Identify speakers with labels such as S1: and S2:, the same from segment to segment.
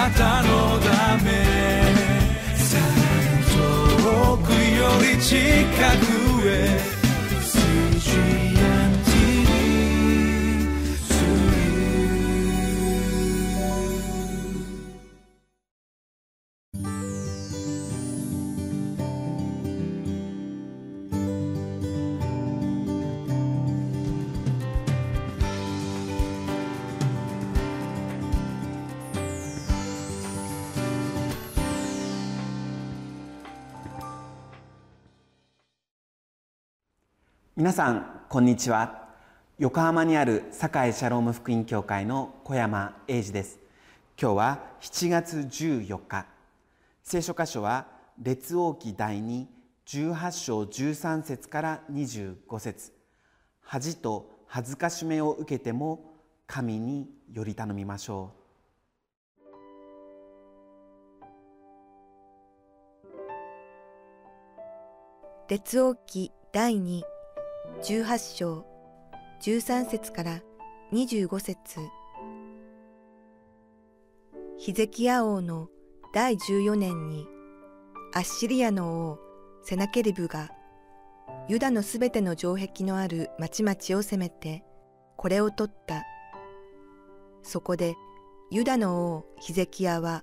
S1: なたのため。さらに遠くより近くへ。
S2: 皆さんこんにちは。横浜にある堺シャローム福音教会の小山英二です。今日は7月14日。聖書箇所は列王記第2 18章13節から25節。恥と恥ずかしめを受けても神により頼みましょ
S3: う。列王記第2 18章13節から25節ヒゼキヤ王の第14年にアッシリアの王セナケリブがユダのすべての城壁のある町々を攻めてこれを取った。そこでユダの王ヒゼキヤは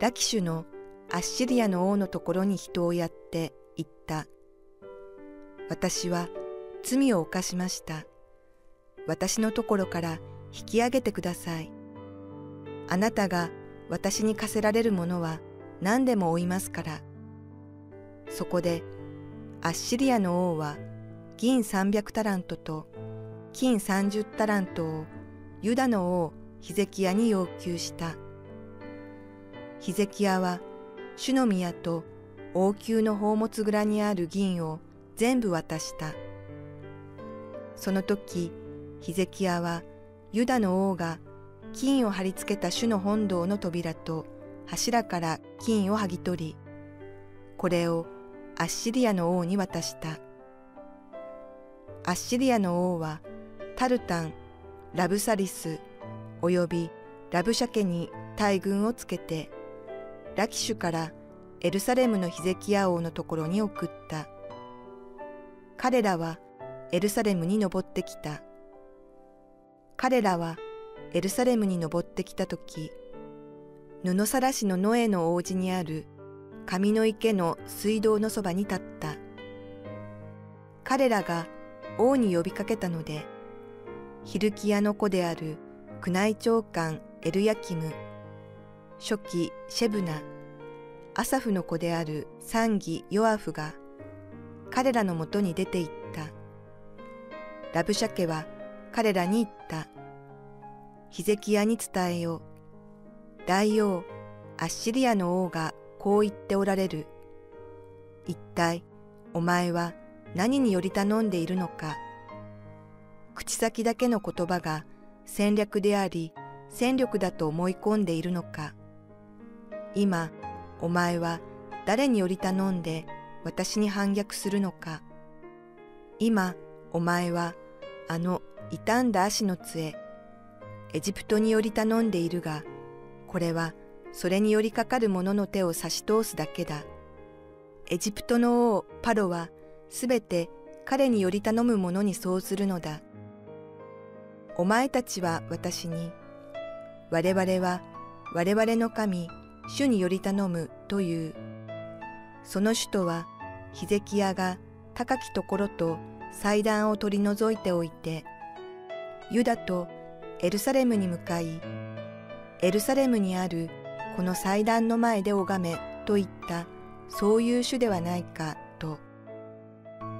S3: ラキシュのアッシリアの王のところに人をやって言った。私は罪を犯しました。私のところから引き上げてください。あなたが私に課せられるものは何でも追いますから。そこで、アッシリアの王は銀300タラントと金30タラントをユダの王ヒゼキヤに要求した。ヒゼキヤは主の宮と王宮の宝物蔵にある銀を全部渡した。その時、ヒゼキヤはユダの王が金を貼り付けた主の本堂の扉と柱から金を剥ぎ取り、これをアッシリアの王に渡した。アッシリアの王はタルタン、ラブサリス、およびラブシャケに大軍をつけて、ラキシュからエルサレムのヒゼキヤ王のところに送った。彼らはエルサレムに登ってきた。彼らはエルサレムに登ってきたとき、布さしのノエの王子にある神の池の水道のそばに立った。彼らが王に呼びかけたので、ヒルキアの子である宮内長官エルヤキム、初期シェブナ、アサフの子である三義ヨアフが彼らのもとに出て行った。ラブシャケは彼らに言った。ヒゼキヤに伝えよう。大王、アッシリアの王がこう言っておられる。一体、お前は何により頼んでいるのか。口先だけの言葉が戦略であり、戦力だと思い込んでいるのか。今、お前は誰により頼んで私に反逆するのか。今、お前はあの傷んだ足の杖、エジプトにより頼んでいるが、これはそれによりかかる者の手を差し通すだけだ。エジプトの王パロはすべて彼により頼む者にそうするのだ。お前たちは私に、我々は我々の神、主により頼むという。その首都はヒゼキヤが高きところと祭壇を取り除いておいて、ユダとエルサレムに向かい、エルサレムにあるこの祭壇の前で拝めと言ったそういう主ではないかと。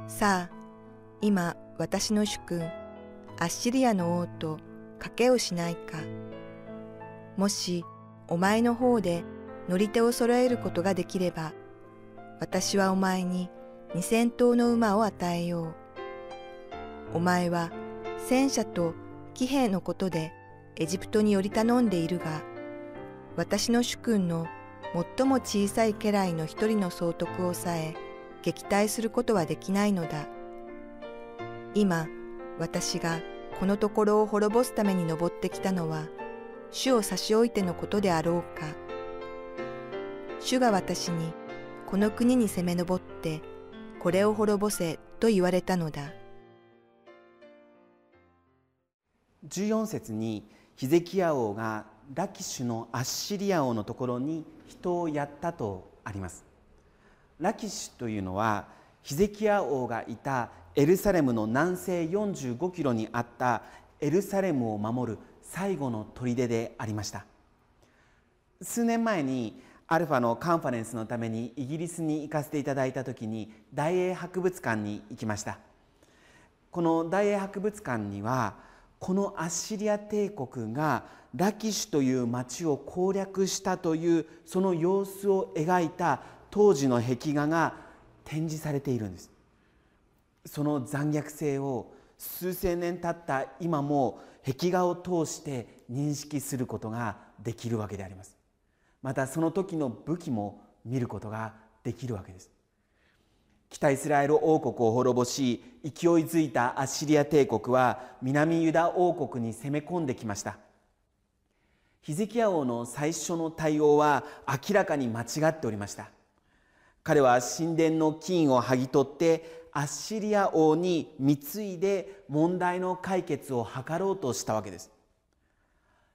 S3: さあ、今私の主君、アッシリアの王と賭けをしないか。もしお前の方で乗り手を揃えることができれば、私はお前に二千頭の馬を与えよう。お前は戦車と騎兵のことでエジプトにより頼んでいるが、私の主君の最も小さい家来の一人の総督をさえ撃退することはできないのだ。今、私がこのところを滅ぼすために登ってきたのは、主を差し置いてのことであろうか。主が私に、この国に攻め上って、これを滅ぼせと言われたのだ。
S2: 14節にヒゼキヤ王がラキシュのアッシリア王のところに人をやったとあります。ラキシュというのはヒゼキヤ王がいたエルサレムの南西45キロにあったエルサレムを守る最後の砦でありました。数年前にアルファのカンファレンスのためにイギリスに行かせていただいた時に大英博物館に行きました。この大英博物館にはこのアッシリア帝国がラキシュという町を攻略したというその様子を描いた当時の壁画が展示されているんです。その残虐性を数千年経った今も壁画を通して認識することができるわけであります。またその時の武器も見ることができるわけです。北イスラエル王国を滅ぼし勢いづいたアッシリア帝国は南ユダ王国に攻め込んできました。ヒゼキヤ王の最初の対応は明らかに間違っておりました。彼は神殿の金を剥ぎ取ってアッシリア王に貢いで問題の解決を図ろうとしたわけです。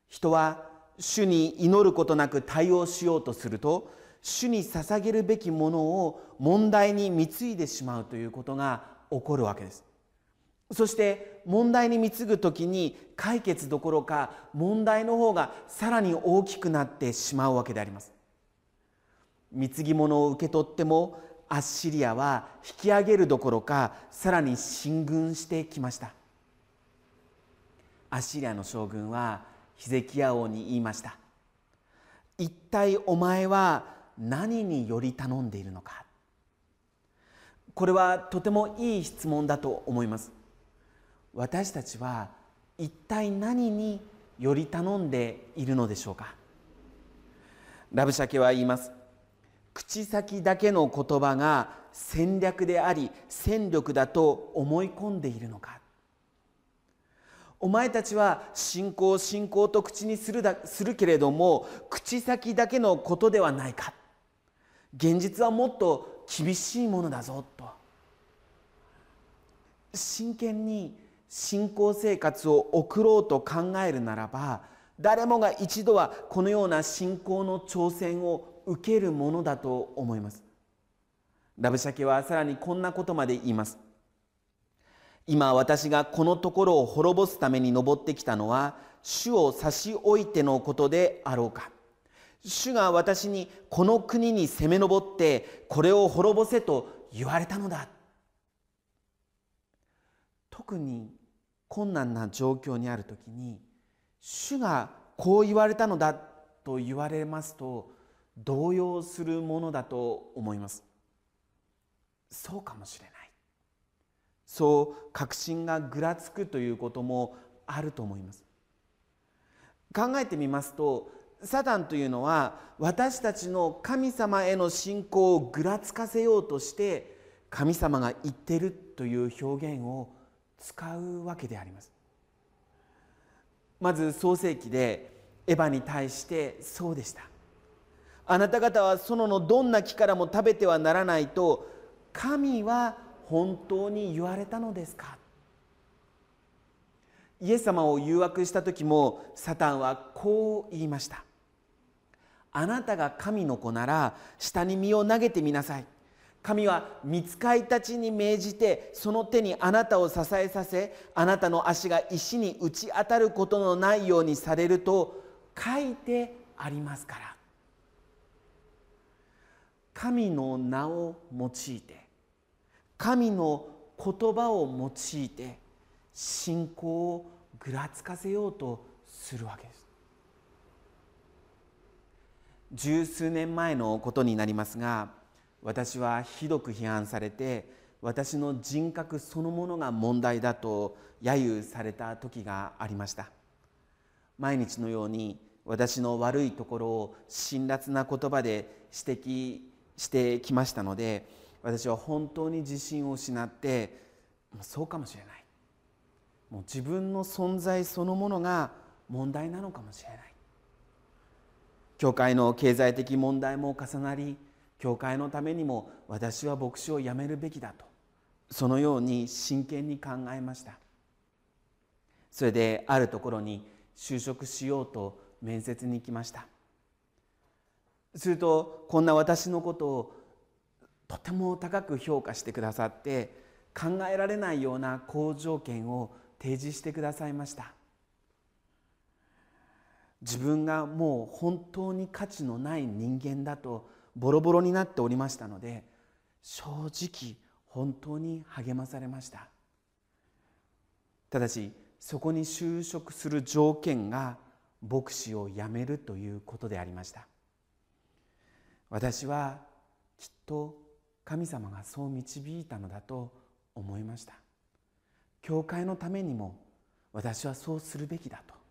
S2: 人は主に祈ることなく対応しようとすると主に捧げるべきものを問題に貢いでしまうということが起こるわけです。そして問題に貢ぐ時に解決どころか問題の方がさらに大きくなってしまうわけであります。貢ぎ物を受け取ってもアッシリアは引き上げるどころかさらに進軍してきました。アッシリアの将軍はヒゼキヤ王に言いました。一体お前は何により頼んでいるのか。これはとてもいい質問だと思います。私たちは一体何により頼んでいるのでしょうか。ラブシャケは言います。口先だけの言葉が戦略であり戦力だと思い込んでいるのか。お前たちは信仰信仰と口にするだするけれども口先だけのことではないか。現実はもっと厳しいものだぞと。真剣に信仰生活を送ろうと考えるならば誰もが一度はこのような信仰の挑戦を受けるものだと思います。ラブシャケはさらにこんなことまで言います。今私がこのところを滅ぼすために登ってきたのは主を差し置いてのことであろうか。主が私にこの国に攻め上ってこれを滅ぼせと言われたのだ。特に困難な状況にある時に主がこう言われたのだと言われますと動揺するものだと思います。そうかもしれない。そう確信がぐらつくということもあると思います。考えてみますとサタンというのは私たちの神様への信仰をぐらつかせようとして神様が言ってるという表現を使うわけであります。まず創世記でエヴァに対してそうでした。あなた方は園のどんな木からも食べてはならないと神は本当に言われたのですか？イエス様を誘惑した時もサタンはこう言いました。あなたが神の子なら下に身を投げてみなさい。神は見つかいたちに命じてその手にあなたを支えさせあなたの足が石に打ち当たることのないようにされると書いてありますから。神の名を用いて神の言葉を用いて信仰をぐらつかせようとするわけです。十数年前のことになりますが私はひどく批判されて私の人格そのものが問題だと揶揄された時がありました。毎日のように私の悪いところを辛辣な言葉で指摘してきましたので私は本当に自信を失ってそうかもしれない。もう自分の存在そのものが問題なのかもしれない。教会の経済的問題も重なり教会のためにも私は牧師を辞めるべきだとそのように真剣に考えました。それであるところに就職しようと面接に行きました。するとこんな私のことをとても高く評価してくださって考えられないような好条件を提示してくださいました。自分がもう本当に価値のない人間だとボロボロになっておりましたので正直本当に励まされました。ただしそこに就職する条件が牧師を辞めるということでありました。私はきっと神様がそう導いたのだと思いました。教会のためにも私はそうするべきだと。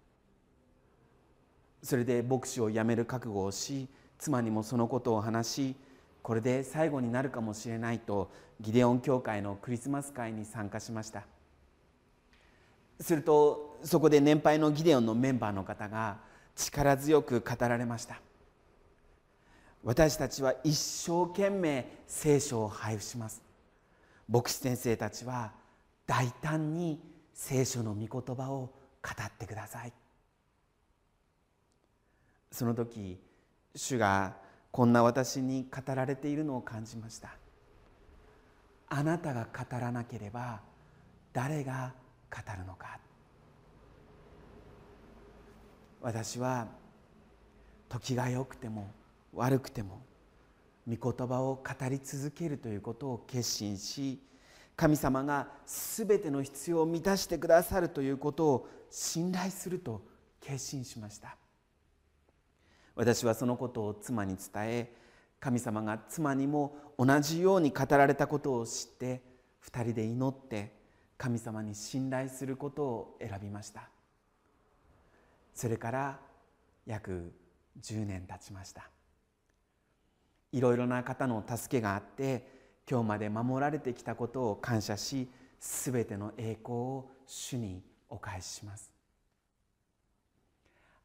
S2: それで牧師を辞める覚悟をし妻にもそのことを話しこれで最後になるかもしれないとギデオン教会のクリスマス会に参加しました。するとそこで年配のギデオンのメンバーの方が力強く語られました。私たちは一生懸命聖書を配布します。牧師先生たちは大胆に聖書の御言葉を語ってください。その時主がこんな私に語られているのを感じました。あなたが語らなければ誰が語るのか。私は時が良くても悪くても御言葉を語り続けるということを決心し神様が全ての必要を満たしてくださるということを信頼すると決心しました。私はそのことを妻に伝え神様が妻にも同じように語られたことを知って2人で祈って神様に信頼することを選びました。それから約10年経ちました。いろいろな方の助けがあって今日まで守られてきたことを感謝し全ての栄光を主にお返しします。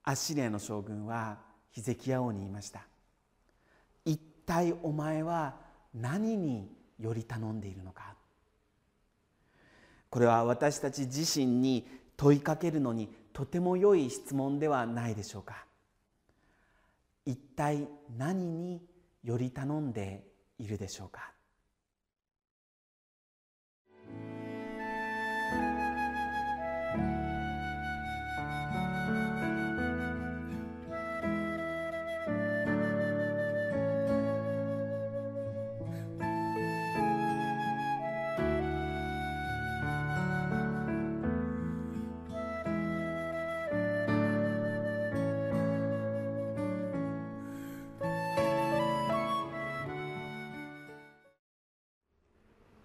S2: アッシリアの将軍はヒゼキヤ王に言いました。一体お前は何により頼んでいるのか？これは私たち自身に問いかけるのにとても良い質問ではないでしょうか？一体何により頼んでいるでしょうか？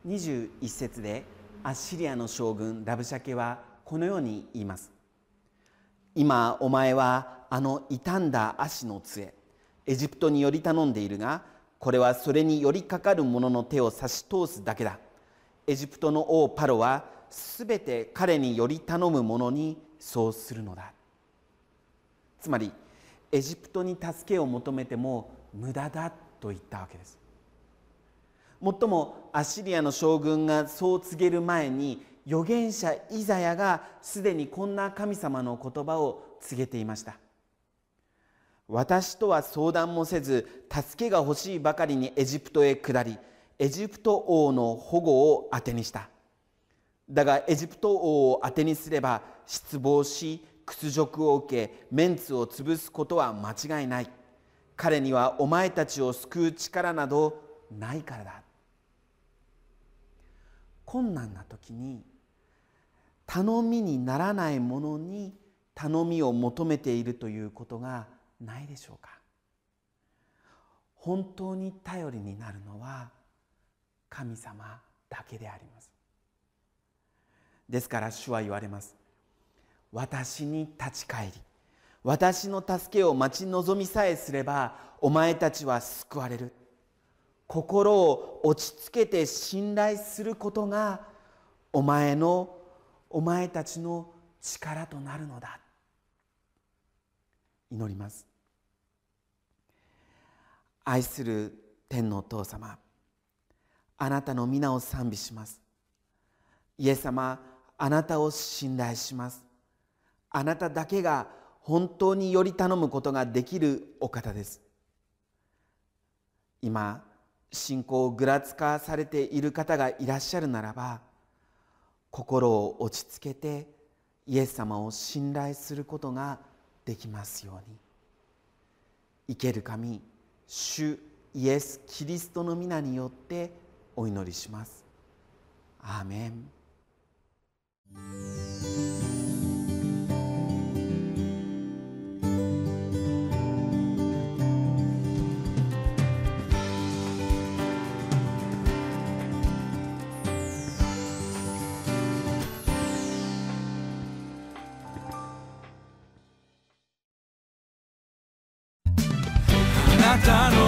S2: 21節でアッシリアの将軍ラブシャケはこのように言います。今お前はあの傷んだ足の杖エジプトにより頼んでいるがこれはそれに寄りかかる者の手を差し通すだけだ。エジプトの王パロはすべて彼により頼む者にそうするのだ。つまりエジプトに助けを求めても無駄だと言ったわけです。もっともアッシリアの将軍がそう告げる前に預言者イザヤがすでにこんな神様の言葉を告げていました。私とは相談もせず助けが欲しいばかりにエジプトへ下りエジプト王の保護を当てにした。だがエジプト王を当てにすれば失望し屈辱を受けメンツを潰すことは間違いない。彼にはお前たちを救う力などないからだ。困難な時に頼みにならないものに頼みを求めているということがないでしょうか？本当に頼りになるのは神様だけであります。ですから主は言われます。私に立ち返り。私の助けを待ち望みさえすればお前たちは救われる。心を落ち着けて信頼することがお前のお前たちの力となるのだ。祈ります。愛する天のお父様あなたの皆を賛美します。イエス様あなたを信頼します。あなただけが本当により頼むことができるお方です。今信仰をぐらつかされている方がいらっしゃるならば心を落ち着けてイエス様を信頼することができますように。生ける神主イエス・キリストの皆によってお祈りします。アーメン。
S1: あ